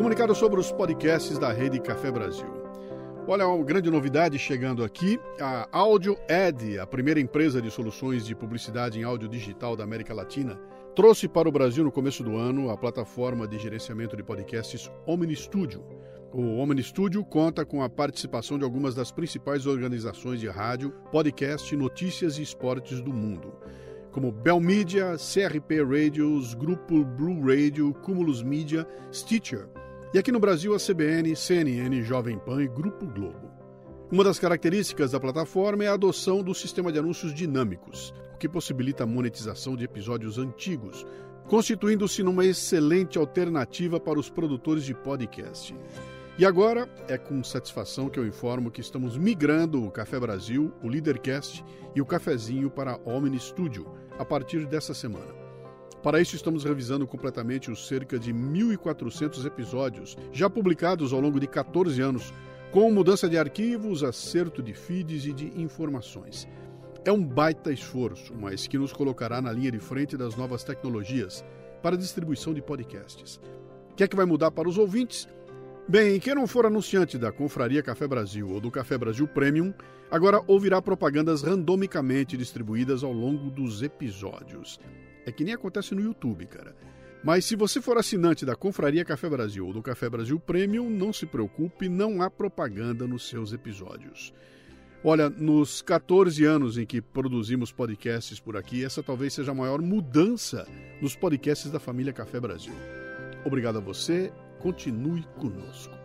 Comunicado sobre os podcasts da Rede Café Brasil. Olha, uma grande novidade chegando aqui: a Audio Ed, a primeira empresa de soluções de publicidade em áudio digital da América Latina, trouxe para o Brasil no começo do ano a plataforma de gerenciamento de podcasts Omni Studio. O Omni Studio conta com a participação de algumas das principais organizações de rádio, podcast, notícias e esportes do mundo como Bell Media, CRP Radios, Grupo Blue Radio, Cumulus Media, Stitcher. E aqui no Brasil, a CBN, CNN, Jovem Pan e Grupo Globo. Uma das características da plataforma é a adoção do sistema de anúncios dinâmicos, o que possibilita a monetização de episódios antigos, constituindo-se numa excelente alternativa para os produtores de podcast. E agora é com satisfação que eu informo que estamos migrando o Café Brasil, o Leadercast e o Cafezinho para Omni Studio a partir dessa semana. Para isso, estamos revisando completamente os cerca de 1.400 episódios já publicados ao longo de 14 anos, com mudança de arquivos, acerto de feeds e de informações. É um baita esforço, mas que nos colocará na linha de frente das novas tecnologias para distribuição de podcasts. O que é que vai mudar para os ouvintes? Bem, quem não for anunciante da Confraria Café Brasil ou do Café Brasil Premium, agora ouvirá propagandas randomicamente distribuídas ao longo dos episódios. É que nem acontece no YouTube, cara. Mas se você for assinante da Confraria Café Brasil ou do Café Brasil Premium, não se preocupe, não há propaganda nos seus episódios. Olha, nos 14 anos em que produzimos podcasts por aqui, essa talvez seja a maior mudança nos podcasts da família Café Brasil. Obrigado a você Continue conosco.